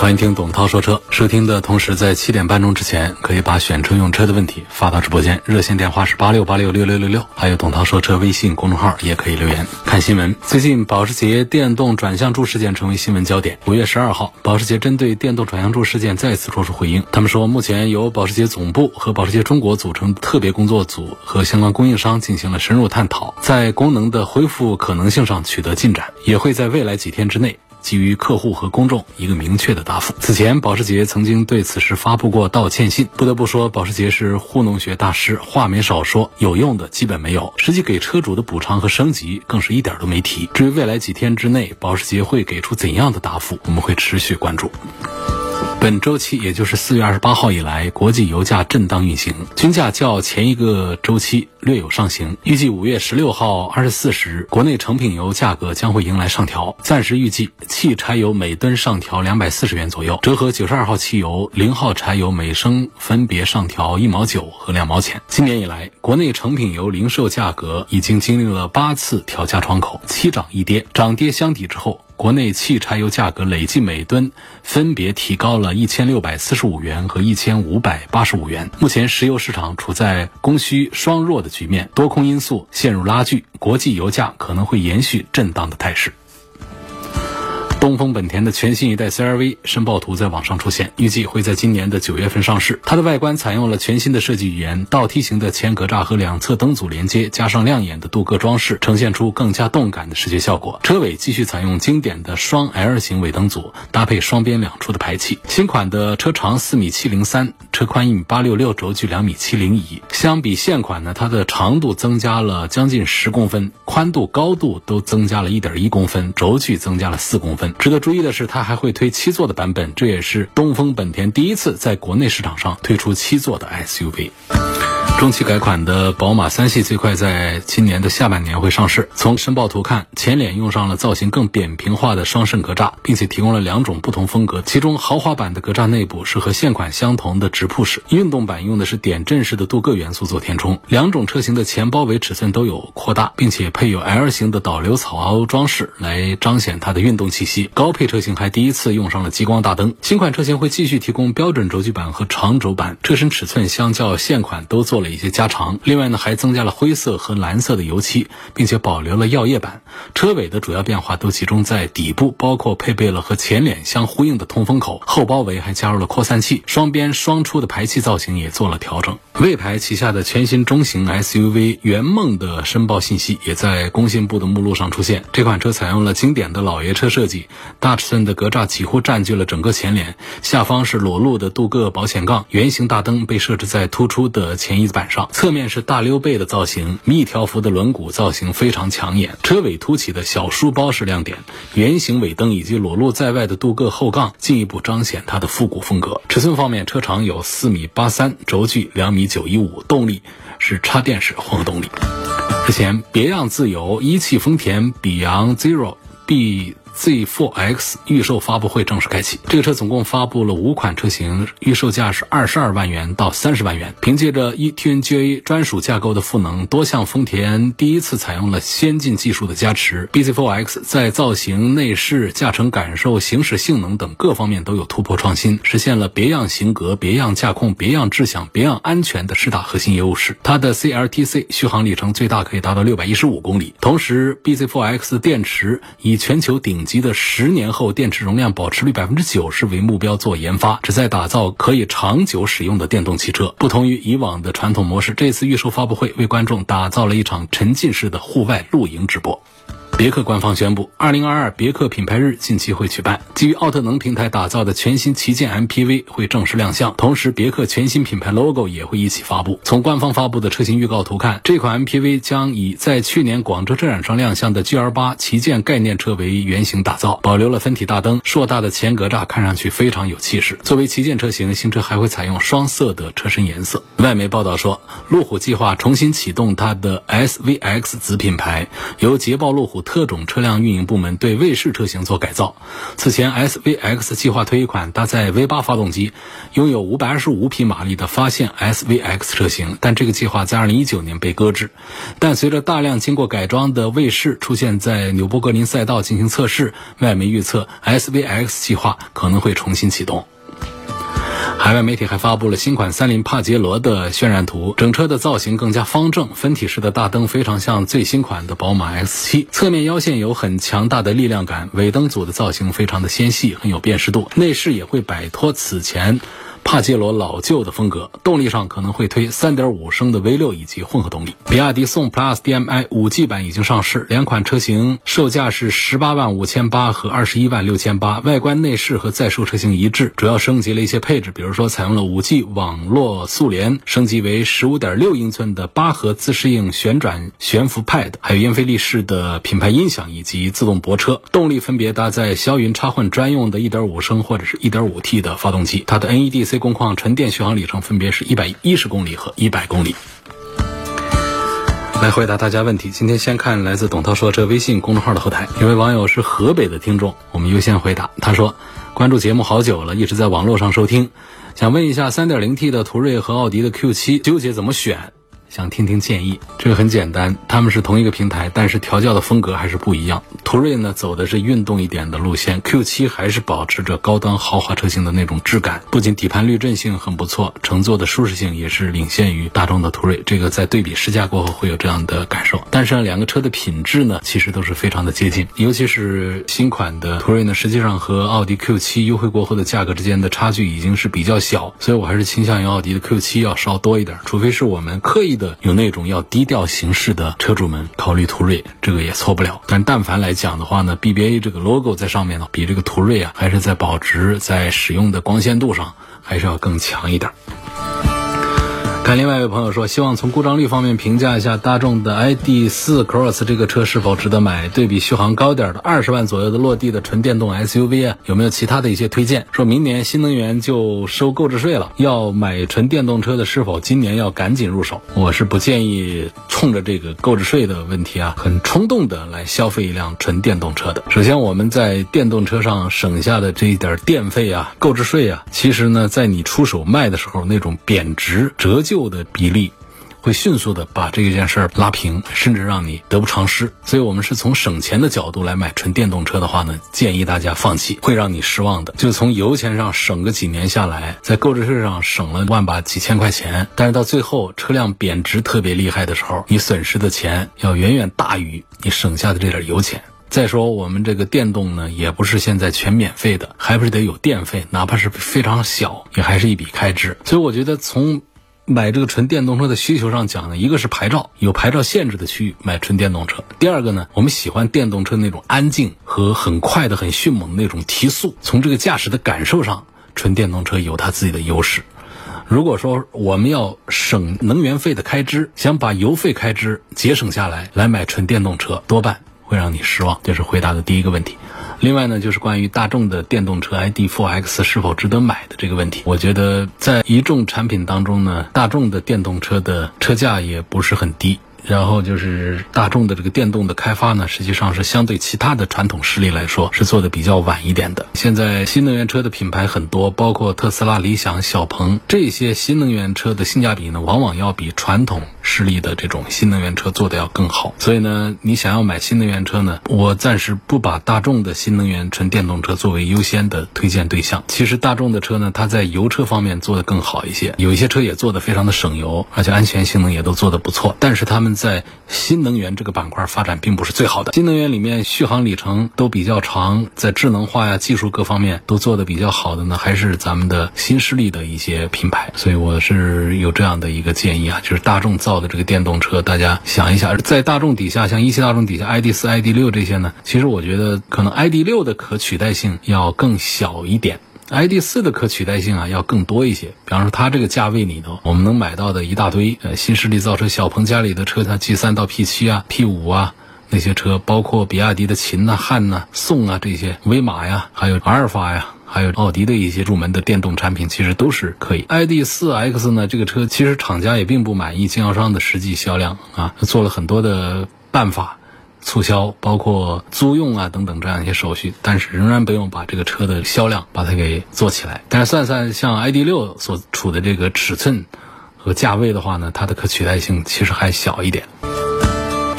欢迎听董涛说车。收听的同时，在七点半钟之前，可以把选车用车的问题发到直播间，热线电话是八六八六六六六六，还有董涛说车微信公众号也可以留言。看新闻，最近保时捷电动转向柱事件成为新闻焦点。五月十二号，保时捷针对电动转向柱事件再次作出回应。他们说，目前由保时捷总部和保时捷中国组成特别工作组和相关供应商进行了深入探讨，在功能的恢复可能性上取得进展，也会在未来几天之内。给予客户和公众一个明确的答复。此前，保时捷曾经对此事发布过道歉信。不得不说，保时捷是糊弄学大师，话没少说，有用的基本没有，实际给车主的补偿和升级更是一点都没提。至于未来几天之内，保时捷会给出怎样的答复，我们会持续关注。本周期，也就是四月二十八号以来，国际油价震荡运行，均价较前一个周期略有上行。预计五月十六号二十四时，国内成品油价格将会迎来上调。暂时预计，汽柴油每吨上调两百四十元左右，折合九十二号汽油、零号柴油每升分别上调一毛九和两毛钱。今年以来，国内成品油零售价格已经经历了八次调价窗口，七涨一跌，涨跌相抵之后。国内汽柴油价格累计每吨分别提高了一千六百四十五元和一千五百八十五元。目前石油市场处在供需双弱的局面，多空因素陷入拉锯，国际油价可能会延续震荡的态势。东风本田的全新一代 CR-V 申报图在网上出现，预计会在今年的九月份上市。它的外观采用了全新的设计语言，倒梯形的前格栅和两侧灯组连接，加上亮眼的镀铬装饰，呈现出更加动感的视觉效果。车尾继续采用经典的双 L 型尾灯组，搭配双边两出的排气。新款的车长四米七零三，车宽一米八六六，轴距两米七零一。相比现款呢，它的长度增加了将近十公分，宽度、高度都增加了一点一公分，轴距增加了四公分。值得注意的是，它还会推七座的版本，这也是东风本田第一次在国内市场上推出七座的 SUV。中期改款的宝马三系最快在今年的下半年会上市。从申报图看，前脸用上了造型更扁平化的双肾格栅，并且提供了两种不同风格。其中豪华版的格栅内部是和现款相同的直瀑式，运动版用的是点阵式的镀铬元素做填充。两种车型的前包围尺寸都有扩大，并且配有 L 型的导流草凹装饰来彰显它的运动气息。高配车型还第一次用上了激光大灯。新款车型会继续提供标准轴距版和长轴版，车身尺寸相较现款都做了。一些加长，另外呢还增加了灰色和蓝色的油漆，并且保留了药业版。车尾的主要变化都集中在底部，包括配备了和前脸相呼应的通风口，后包围还加入了扩散器，双边双出的排气造型也做了调整。魏牌旗下的全新中型 SUV 圆梦的申报信息也在工信部的目录上出现。这款车采用了经典的老爷车设计，大尺寸的格栅几乎占据了整个前脸，下方是裸露的镀铬保险杠，圆形大灯被设置在突出的前翼子板。上侧面是大溜背的造型，密条幅的轮毂造型非常抢眼，车尾凸起的小书包是亮点，圆形尾灯以及裸露在外的镀铬后杠进一步彰显它的复古风格。尺寸方面，车长有四米八三，轴距两米九一五，动力是插电式混合动力。之前，别样自由一汽丰田比昂 Zero B。Z4X 预售发布会正式开启。这个车总共发布了五款车型，预售价是二十二万元到三十万元。凭借着 eTNGA 专属架构的赋能，多项丰田第一次采用了先进技术的加持。BZ4X 在造型、内饰、驾乘感受、行驶性能等各方面都有突破创新，实现了别样型格、别样驾控、别样智享、别样安全的十大核心优势。它的 CLTC 续航里程最大可以达到六百一十五公里。同时，BZ4X 电池以全球顶。级的十年后电池容量保持率百分之九十为目标做研发，旨在打造可以长久使用的电动汽车。不同于以往的传统模式，这次预售发布会为观众打造了一场沉浸式的户外露营直播。别克官方宣布，二零二二别克品牌日近期会举办，基于奥特能平台打造的全新旗舰 MPV 会正式亮相，同时别克全新品牌 logo 也会一起发布。从官方发布的车型预告图看，这款 MPV 将以在去年广州车展上亮相的 GL8 旗舰概念车为原型打造，保留了分体大灯、硕大的前格栅，看上去非常有气势。作为旗舰车型，新车还会采用双色的车身颜色。外媒报道说，路虎计划重新启动它的 SVX 子品牌，由捷豹路虎特种车辆运营部门对卫士车型做改造。此前，SVX 计划推一款搭载 V8 发动机、拥有525匹马力的发现 SVX 车型，但这个计划在2019年被搁置。但随着大量经过改装的卫士出现在纽博格林赛道进行测试，外媒预测 SVX 计划可能会重新启动。海外媒体还发布了新款三菱帕杰罗的渲染图，整车的造型更加方正，分体式的大灯非常像最新款的宝马 X7，侧面腰线有很强大的力量感，尾灯组的造型非常的纤细，很有辨识度，内饰也会摆脱此前。帕杰罗老旧的风格，动力上可能会推3.5升的 V6 以及混合动力。比亚迪宋 PLUS DM-i 5G 版已经上市，两款车型售价是18万五千八和21万六千八，外观内饰和在售车型一致，主要升级了一些配置，比如说采用了 5G 网络速联，升级为15.6英寸的八核自适应旋转悬浮 Pad，还有英菲利士的品牌音响以及自动泊车。动力分别搭载霄云插混专用的1.5升或者是 1.5T 的发动机，它的 NEDC 工况纯电续航里程分别是一百一十公里和一百公里。来回答大家问题，今天先看来自董涛说这微信公众号的后台，一位网友是河北的听众，我们优先回答。他说，关注节目好久了，一直在网络上收听，想问一下三点零 T 的途锐和奥迪的 Q 七，纠结怎么选？想听听建议，这个很简单，他们是同一个平台，但是调教的风格还是不一样。途锐呢走的是运动一点的路线，Q7 还是保持着高端豪华车型的那种质感，不仅底盘滤震性很不错，乘坐的舒适性也是领先于大众的途锐。这个在对比试驾过后会有这样的感受。但是呢两个车的品质呢，其实都是非常的接近，尤其是新款的途锐呢，实际上和奥迪 Q7 优惠过后的价格之间的差距已经是比较小，所以我还是倾向于奥迪的 Q7 要稍多一点，除非是我们刻意。的有那种要低调行事的车主们考虑途锐，这个也错不了。但但凡来讲的话呢，BBA 这个 logo 在上面呢，比这个途锐啊，还是在保值、在使用的光线度上，还是要更强一点。看另外一位朋友说，希望从故障率方面评价一下大众的 ID.4 Cross 这个车是否值得买？对比续航高点的二十万左右的落地的纯电动 SUV 啊，有没有其他的一些推荐？说明年新能源就收购置税了，要买纯电动车的是否今年要赶紧入手？我是不建议冲着这个购置税的问题啊，很冲动的来消费一辆纯电动车的。首先，我们在电动车上省下的这一点电费啊，购置税啊，其实呢，在你出手卖的时候，那种贬值折旧旧。的比例会迅速的把这件事儿拉平，甚至让你得不偿失。所以，我们是从省钱的角度来买纯电动车的话呢，建议大家放弃，会让你失望的。就从油钱上省个几年下来，在购置税上省了万把几千块钱，但是到最后车辆贬值特别厉害的时候，你损失的钱要远远大于你省下的这点油钱。再说，我们这个电动呢，也不是现在全免费的，还不是得有电费，哪怕是非常小，也还是一笔开支。所以，我觉得从买这个纯电动车的需求上讲呢，一个是牌照有牌照限制的区域买纯电动车，第二个呢，我们喜欢电动车那种安静和很快的、很迅猛的那种提速。从这个驾驶的感受上，纯电动车有它自己的优势。如果说我们要省能源费的开支，想把油费开支节省下来，来买纯电动车，多半会让你失望。这是回答的第一个问题。另外呢，就是关于大众的电动车 ID.4X 是否值得买的这个问题，我觉得在一众产品当中呢，大众的电动车的车价也不是很低。然后就是大众的这个电动的开发呢，实际上是相对其他的传统势力来说是做的比较晚一点的。现在新能源车的品牌很多，包括特斯拉、理想、小鹏这些新能源车的性价比呢，往往要比传统势力的这种新能源车做的要更好。所以呢，你想要买新能源车呢，我暂时不把大众的新能源纯电动车作为优先的推荐对象。其实大众的车呢，它在油车方面做的更好一些，有一些车也做的非常的省油，而且安全性能也都做的不错。但是他们在新能源这个板块发展并不是最好的。新能源里面续航里程都比较长，在智能化呀、技术各方面都做的比较好的呢，还是咱们的新势力的一些品牌。所以我是有这样的一个建议啊，就是大众造的这个电动车，大家想一想，在大众底下，像一汽大众底下 ID 四、ID 六这些呢，其实我觉得可能 ID 六的可取代性要更小一点。ID 四的可取代性啊要更多一些，比方说它这个价位里头，我们能买到的一大堆呃新势力造车小鹏家里的车，它 G 三到 P 七啊、P 五啊那些车，包括比亚迪的秦呐、汉呐、宋啊这些，威马呀，还有阿尔法呀，还有奥迪的一些入门的电动产品，其实都是可以。ID 四 X 呢，这个车其实厂家也并不满意经销商的实际销量啊，做了很多的办法。促销，包括租用啊等等这样一些手续，但是仍然不用把这个车的销量把它给做起来。但是算算像 ID 六所处的这个尺寸和价位的话呢，它的可取代性其实还小一点。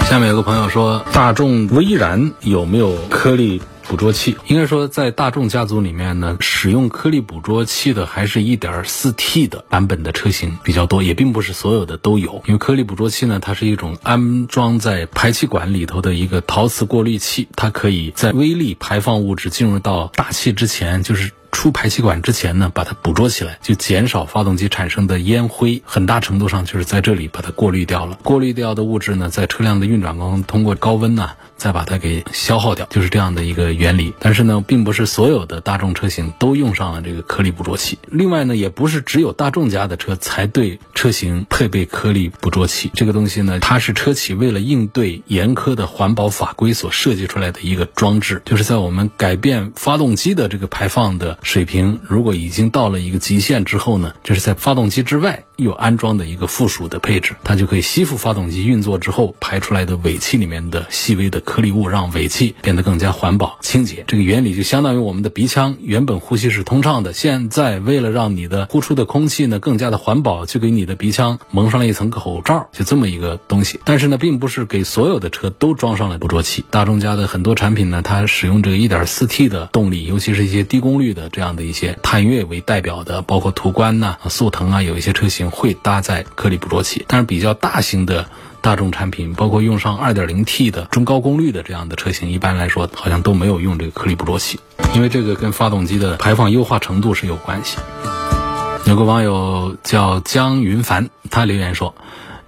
下面有个朋友说，大众威然有没有颗粒？捕捉器应该说，在大众家族里面呢，使用颗粒捕捉器的还是一点四 T 的版本的车型比较多，也并不是所有的都有。因为颗粒捕捉器呢，它是一种安装在排气管里头的一个陶瓷过滤器，它可以在微粒排放物质进入到大气之前，就是。出排气管之前呢，把它捕捉起来，就减少发动机产生的烟灰，很大程度上就是在这里把它过滤掉了。过滤掉的物质呢，在车辆的运转中通过高温呢，再把它给消耗掉，就是这样的一个原理。但是呢，并不是所有的大众车型都用上了这个颗粒捕捉器。另外呢，也不是只有大众家的车才对车型配备颗粒捕捉器。这个东西呢，它是车企为了应对严苛的环保法规所设计出来的一个装置，就是在我们改变发动机的这个排放的。水平如果已经到了一个极限之后呢，就是在发动机之外又安装的一个附属的配置，它就可以吸附发动机运作之后排出来的尾气里面的细微的颗粒物，让尾气变得更加环保清洁。这个原理就相当于我们的鼻腔原本呼吸是通畅的，现在为了让你的呼出的空气呢更加的环保，就给你的鼻腔蒙上了一层口罩，就这么一个东西。但是呢，并不是给所有的车都装上了捕捉器。大众家的很多产品呢，它使用这个 1.4T 的动力，尤其是一些低功率的。这样的一些探岳为代表的，包括途观呐、速腾啊，有一些车型会搭载颗粒捕捉器。但是比较大型的大众产品，包括用上 2.0T 的中高功率的这样的车型，一般来说好像都没有用这个颗粒捕捉器，因为这个跟发动机的排放优化程度是有关系。有个网友叫江云凡，他留言说。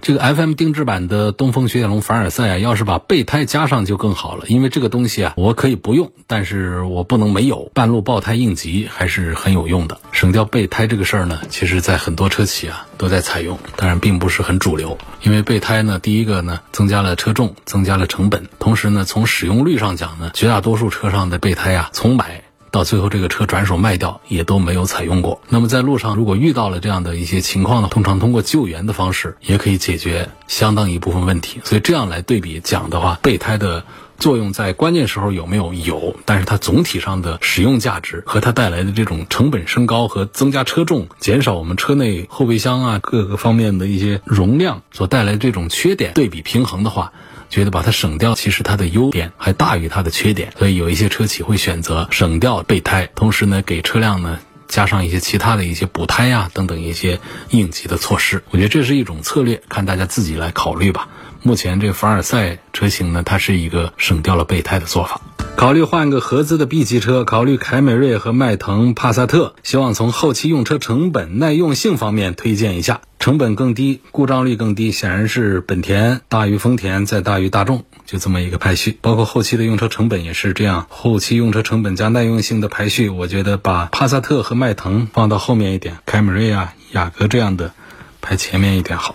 这个 FM 定制版的东风雪铁龙凡尔赛啊，要是把备胎加上就更好了。因为这个东西啊，我可以不用，但是我不能没有。半路爆胎应急还是很有用的。省掉备胎这个事儿呢，其实在很多车企啊都在采用，当然并不是很主流。因为备胎呢，第一个呢增加了车重，增加了成本，同时呢从使用率上讲呢，绝大多数车上的备胎啊，从买。到最后，这个车转手卖掉也都没有采用过。那么在路上，如果遇到了这样的一些情况呢，通常通过救援的方式也可以解决相当一部分问题。所以这样来对比讲的话，备胎的作用在关键时候有没有？有，但是它总体上的使用价值和它带来的这种成本升高和增加车重、减少我们车内后备箱啊各个方面的一些容量所带来这种缺点对比平衡的话。觉得把它省掉，其实它的优点还大于它的缺点，所以有一些车企会选择省掉备胎，同时呢给车辆呢加上一些其他的一些补胎呀等等一些应急的措施。我觉得这是一种策略，看大家自己来考虑吧。目前这凡尔赛车型呢，它是一个省掉了备胎的做法。考虑换个合资的 B 级车，考虑凯美瑞和迈腾、帕萨特，希望从后期用车成本、耐用性方面推荐一下。成本更低，故障率更低，显然是本田大于丰田，再大于大众，就这么一个排序。包括后期的用车成本也是这样，后期用车成本加耐用性的排序，我觉得把帕萨特和迈腾放到后面一点，凯美瑞啊、雅阁这样的排前面一点好。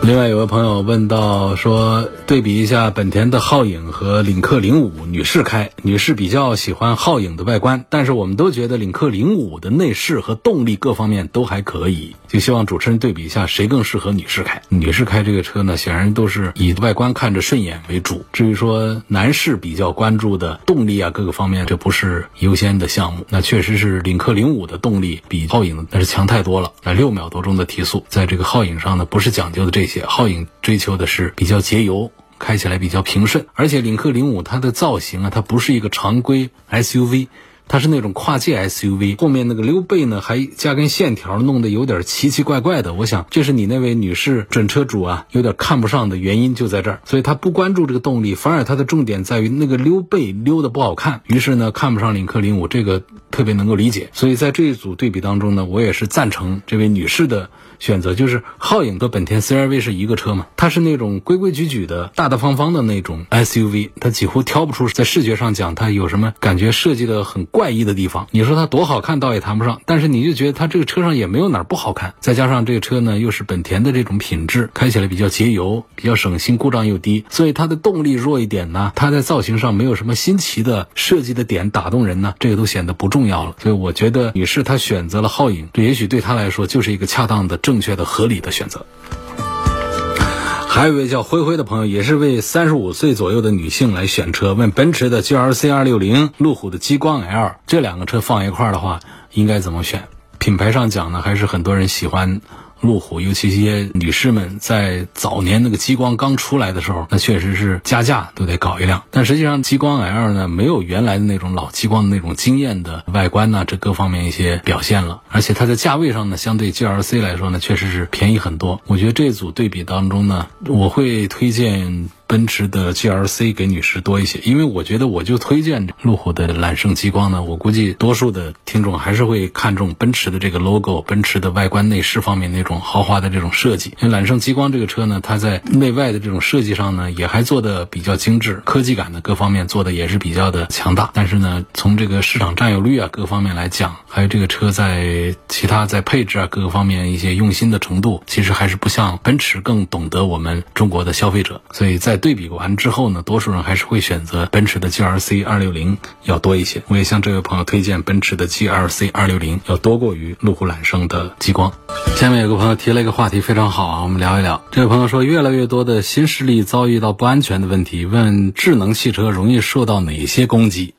另外有个朋友问到说，对比一下本田的皓影和领克零五，女士开，女士比较喜欢皓影的外观，但是我们都觉得领克零五的内饰和动力各方面都还可以，就希望主持人对比一下谁更适合女士开。女士开这个车呢，显然都是以外观看着顺眼为主。至于说男士比较关注的动力啊各个方面，这不是优先的项目。那确实是领克零五的动力比皓影那是强太多了，那六秒多钟的提速，在这个皓影上呢不是讲究的这些。皓影追求的是比较节油，开起来比较平顺，而且领克零五它的造型啊，它不是一个常规 SUV，它是那种跨界 SUV，后面那个溜背呢还加根线条，弄得有点奇奇怪怪的。我想这是你那位女士准车主啊有点看不上的原因就在这儿，所以她不关注这个动力，反而她的重点在于那个溜背溜的不好看，于是呢看不上领克零五，这个特别能够理解。所以在这一组对比当中呢，我也是赞成这位女士的。选择就是皓影和本田 CR-V 是一个车嘛，它是那种规规矩矩的、大大方方的那种 SUV，它几乎挑不出在视觉上讲它有什么感觉设计的很怪异的地方。你说它多好看倒也谈不上，但是你就觉得它这个车上也没有哪儿不好看。再加上这个车呢又是本田的这种品质，开起来比较节油、比较省心，故障又低，所以它的动力弱一点呢，它在造型上没有什么新奇的设计的点打动人呢，这个都显得不重要了。所以我觉得女士她选择了皓影，这也许对她来说就是一个恰当的。正确的、合理的选择。还有一位叫灰灰的朋友，也是为三十五岁左右的女性来选车，问奔驰的 GLC 二六零、路虎的激光 L 这两个车放一块儿的话，应该怎么选？品牌上讲呢，还是很多人喜欢。路虎，尤其一些女士们在早年那个激光刚出来的时候，那确实是加价都得搞一辆。但实际上，激光 L 呢，没有原来的那种老激光的那种惊艳的外观呢，这各方面一些表现了。而且它的价位上呢，相对 GLC 来说呢，确实是便宜很多。我觉得这组对比当中呢，我会推荐。奔驰的 GLC 给女士多一些，因为我觉得我就推荐路虎的揽胜极光呢。我估计多数的听众还是会看重奔驰的这个 logo，奔驰的外观内饰方面那种豪华的这种设计。因为揽胜极光这个车呢，它在内外的这种设计上呢，也还做的比较精致，科技感的各方面做的也是比较的强大。但是呢，从这个市场占有率啊各方面来讲，还有这个车在其他在配置啊各个方面一些用心的程度，其实还是不像奔驰更懂得我们中国的消费者。所以在对比完之后呢，多数人还是会选择奔驰的 GLC 二六零要多一些。我也向这位朋友推荐奔驰的 GLC 二六零要多过于路虎揽胜的极光。下面有个朋友提了一个话题，非常好啊，我们聊一聊。这位朋友说，越来越多的新势力遭遇到不安全的问题，问智能汽车容易受到哪些攻击？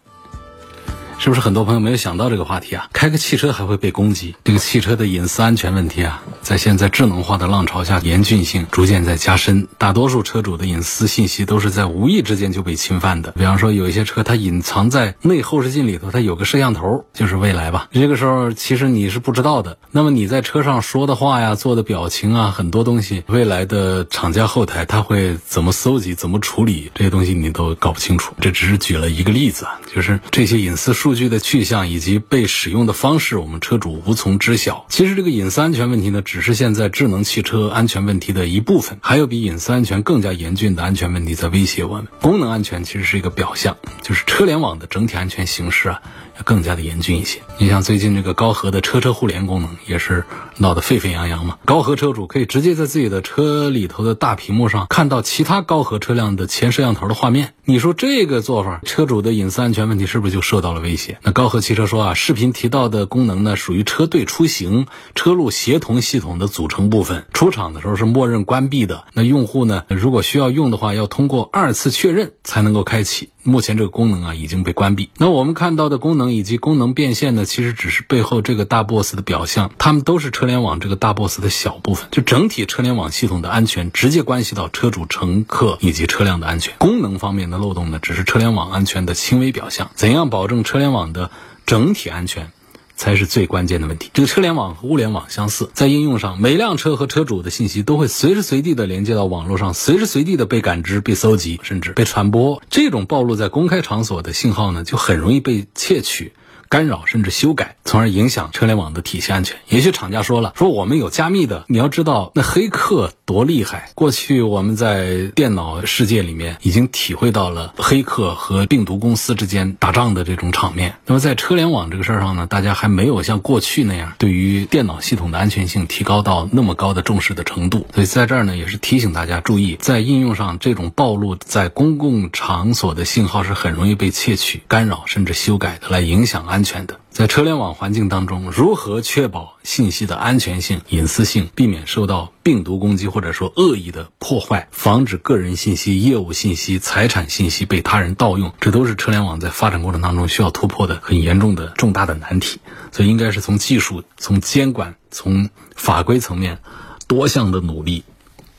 是不是很多朋友没有想到这个话题啊？开个汽车还会被攻击？这个汽车的隐私安全问题啊，在现在智能化的浪潮下，严峻性逐渐在加深。大多数车主的隐私信息都是在无意之间就被侵犯的。比方说，有一些车它隐藏在内后视镜里头，它有个摄像头，就是未来吧。这个时候其实你是不知道的。那么你在车上说的话呀、做的表情啊，很多东西，未来的厂家后台他会怎么搜集、怎么处理这些东西，你都搞不清楚。这只是举了一个例子啊，就是这些隐私数。数据的去向以及被使用的方式，我们车主无从知晓。其实这个隐私安全问题呢，只是现在智能汽车安全问题的一部分，还有比隐私安全更加严峻的安全问题在威胁我们。功能安全其实是一个表象，就是车联网的整体安全形势啊。更加的严峻一些。你像最近这个高和的车车互联功能也是闹得沸沸扬扬嘛。高和车主可以直接在自己的车里头的大屏幕上看到其他高和车辆的前摄像头的画面。你说这个做法，车主的隐私安全问题是不是就受到了威胁？那高和汽车说啊，视频提到的功能呢，属于车队出行车路协同系统的组成部分，出厂的时候是默认关闭的。那用户呢，如果需要用的话，要通过二次确认才能够开启。目前这个功能啊已经被关闭。那我们看到的功能以及功能变现呢，其实只是背后这个大 boss 的表象，它们都是车联网这个大 boss 的小部分。就整体车联网系统的安全，直接关系到车主、乘客以及车辆的安全。功能方面的漏洞呢，只是车联网安全的轻微表象。怎样保证车联网的整体安全？才是最关键的问题。这个车联网和物联网相似，在应用上，每辆车和车主的信息都会随时随地的连接到网络上，随时随地的被感知、被搜集，甚至被传播。这种暴露在公开场所的信号呢，就很容易被窃取。干扰甚至修改，从而影响车联网的体系安全。也许厂家说了，说我们有加密的，你要知道那黑客多厉害。过去我们在电脑世界里面已经体会到了黑客和病毒公司之间打仗的这种场面。那么在车联网这个事儿上呢，大家还没有像过去那样对于电脑系统的安全性提高到那么高的重视的程度。所以在这儿呢，也是提醒大家注意，在应用上这种暴露在公共场所的信号是很容易被窃取、干扰甚至修改的，来影响安。安全的，在车联网环境当中，如何确保信息的安全性、隐私性，避免受到病毒攻击或者说恶意的破坏，防止个人信息、业务信息、财产信息被他人盗用，这都是车联网在发展过程当中需要突破的很严重的重大的难题。所以，应该是从技术、从监管、从法规层面多项的努力。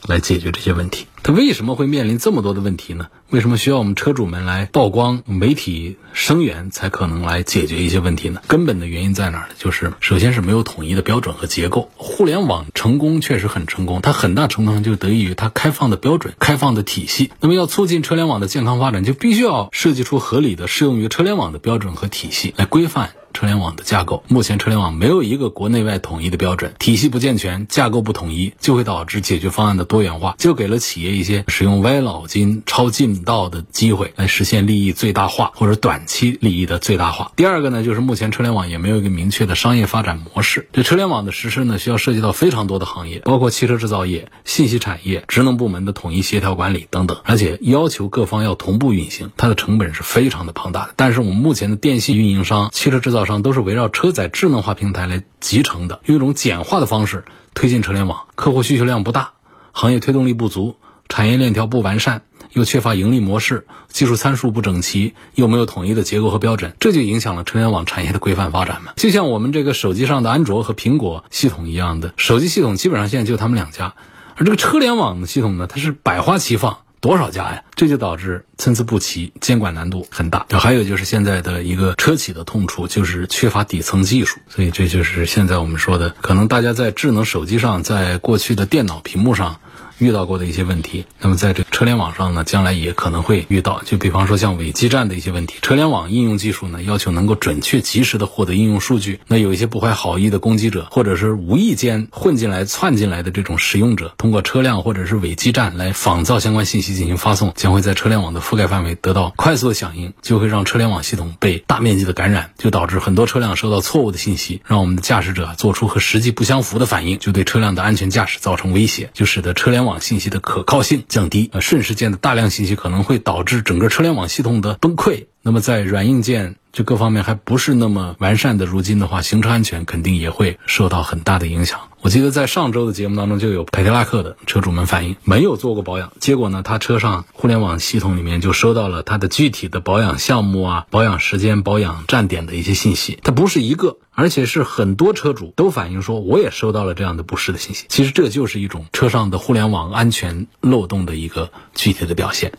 来解决这些问题。它为什么会面临这么多的问题呢？为什么需要我们车主们来曝光、媒体声援才可能来解决一些问题呢？根本的原因在哪儿呢？就是首先是没有统一的标准和结构。互联网成功确实很成功，它很大程度上就得益于它开放的标准、开放的体系。那么要促进车联网的健康发展，就必须要设计出合理的适用于车联网的标准和体系来规范。车联网的架构，目前车联网没有一个国内外统一的标准，体系不健全，架构不统一，就会导致解决方案的多元化，就给了企业一些使用歪脑筋、抄近道的机会，来实现利益最大化或者短期利益的最大化。第二个呢，就是目前车联网也没有一个明确的商业发展模式。这车联网的实施呢，需要涉及到非常多的行业，包括汽车制造业、信息产业、职能部门的统一协调管理等等，而且要求各方要同步运行，它的成本是非常的庞大的。但是我们目前的电信运营商、汽车制造商都是围绕车载智能化平台来集成的，用一种简化的方式推进车联网，客户需求量不大，行业推动力不足，产业链条不完善，又缺乏盈利模式，技术参数不整齐，又没有统一的结构和标准，这就影响了车联网产业的规范发展嘛。就像我们这个手机上的安卓和苹果系统一样的，手机系统基本上现在就他们两家，而这个车联网的系统呢，它是百花齐放。多少家呀？这就导致参差不齐，监管难度很大。还有就是现在的一个车企的痛处，就是缺乏底层技术。所以这就是现在我们说的，可能大家在智能手机上，在过去的电脑屏幕上。遇到过的一些问题，那么在这车联网上呢，将来也可能会遇到。就比方说像伪基站的一些问题，车联网应用技术呢，要求能够准确及时的获得应用数据。那有一些不怀好意的攻击者，或者是无意间混进来、窜进来的这种使用者，通过车辆或者是伪基站来仿造相关信息进行发送，将会在车联网的覆盖范围得到快速的响应，就会让车联网系统被大面积的感染，就导致很多车辆收到错误的信息，让我们的驾驶者做出和实际不相符的反应，就对车辆的安全驾驶造成威胁，就使得车联网。网信息的可靠性降低，呃，瞬时间的大量信息可能会导致整个车联网系统的崩溃。那么在软硬件这各方面还不是那么完善的，如今的话，行车安全肯定也会受到很大的影响。我记得在上周的节目当中，就有凯迪拉克的车主们反映，没有做过保养，结果呢，他车上互联网系统里面就收到了他的具体的保养项目啊、保养时间、保养站点的一些信息。它不是一个，而且是很多车主都反映说，我也收到了这样的不适的信息。其实这就是一种车上的互联网安全漏洞的一个具体的表现。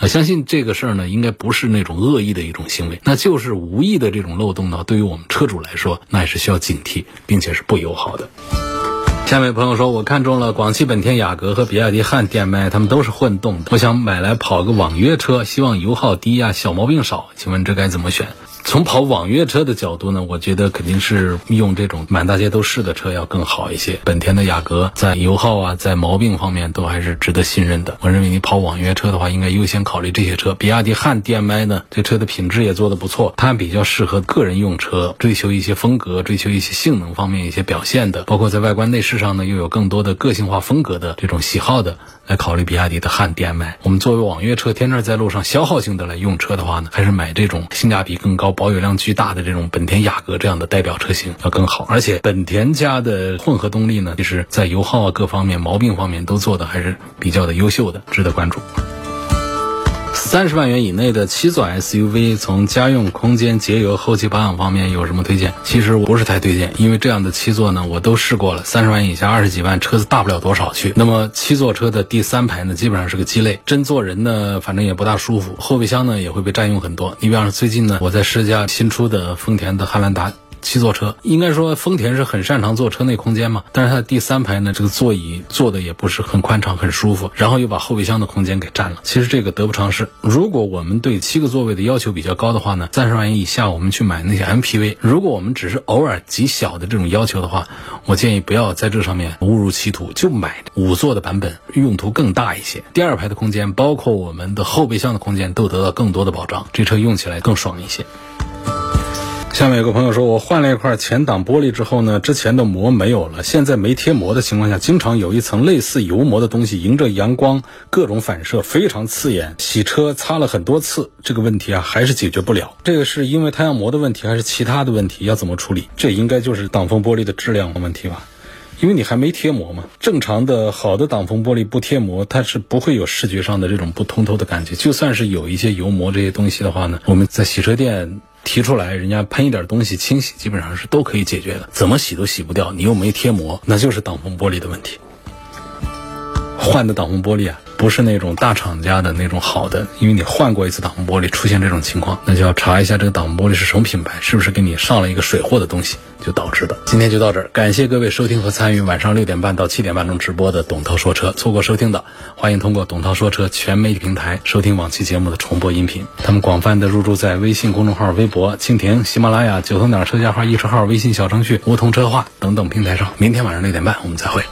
啊，相信这个事儿呢，应该不是那种恶意的一种行为，那就是无意的这种漏洞呢。对于我们车主来说，那也是需要警惕，并且是不友好的。下面朋友说，我看中了广汽本田雅阁和比亚迪汉 DM-i，他们都是混动的，我想买来跑个网约车，希望油耗低呀，小毛病少，请问这该怎么选？从跑网约车的角度呢，我觉得肯定是用这种满大街都是的车要更好一些。本田的雅阁在油耗啊，在毛病方面都还是值得信任的。我认为你跑网约车的话，应该优先考虑这些车。比亚迪汉 DM-i 呢，这车的品质也做得不错，它比较适合个人用车，追求一些风格，追求一些性能方面一些表现的，包括在外观内饰上呢，又有更多的个性化风格的这种喜好的。来考虑比亚迪的汉 DM-i，我们作为网约车天天在路上消耗性的来用车的话呢，还是买这种性价比更高、保有量巨大的这种本田雅阁这样的代表车型要更好。而且本田家的混合动力呢，其实在油耗啊各方面、毛病方面都做的还是比较的优秀的，值得关注。三十万元以内的七座 SUV，从家用空间、节油、后期保养方面有什么推荐？其实我不是太推荐，因为这样的七座呢，我都试过了。三十万以下，二十几万车子大不了多少去。那么七座车的第三排呢，基本上是个鸡肋，真坐人呢，反正也不大舒服。后备箱呢，也会被占用很多。你比方说，最近呢，我在试驾新出的丰田的汉兰达。七座车，应该说丰田是很擅长做车内空间嘛，但是它的第三排呢，这个座椅坐的也不是很宽敞、很舒服，然后又把后备箱的空间给占了。其实这个得不偿失。如果我们对七个座位的要求比较高的话呢，三十万元以下我们去买那些 MPV。如果我们只是偶尔极小的这种要求的话，我建议不要在这上面误入歧途，就买五座的版本，用途更大一些。第二排的空间，包括我们的后备箱的空间，都得到更多的保障，这车用起来更爽一些。下面有个朋友说，我换了一块前挡玻璃之后呢，之前的膜没有了，现在没贴膜的情况下，经常有一层类似油膜的东西迎着阳光各种反射，非常刺眼。洗车擦了很多次，这个问题啊还是解决不了。这个是因为太阳膜的问题，还是其他的问题？要怎么处理？这应该就是挡风玻璃的质量问题吧？因为你还没贴膜嘛。正常的好的挡风玻璃不贴膜，它是不会有视觉上的这种不通透的感觉。就算是有一些油膜这些东西的话呢，我们在洗车店。提出来，人家喷一点东西清洗，基本上是都可以解决的。怎么洗都洗不掉，你又没贴膜，那就是挡风玻璃的问题。换的挡风玻璃啊，不是那种大厂家的那种好的，因为你换过一次挡风玻璃，出现这种情况，那就要查一下这个挡风玻璃是什么品牌，是不是给你上了一个水货的东西就导致的。今天就到这儿，感谢各位收听和参与晚上六点半到七点半钟直播的董涛说车。错过收听的，欢迎通过董涛说车全媒体平台收听往期节目的重播音频。他们广泛的入驻在微信公众号、微博、蜻蜓、喜马拉雅、九头鸟车架号、易车号、微信小程序梧桐车话等等平台上。明天晚上六点半我们再会。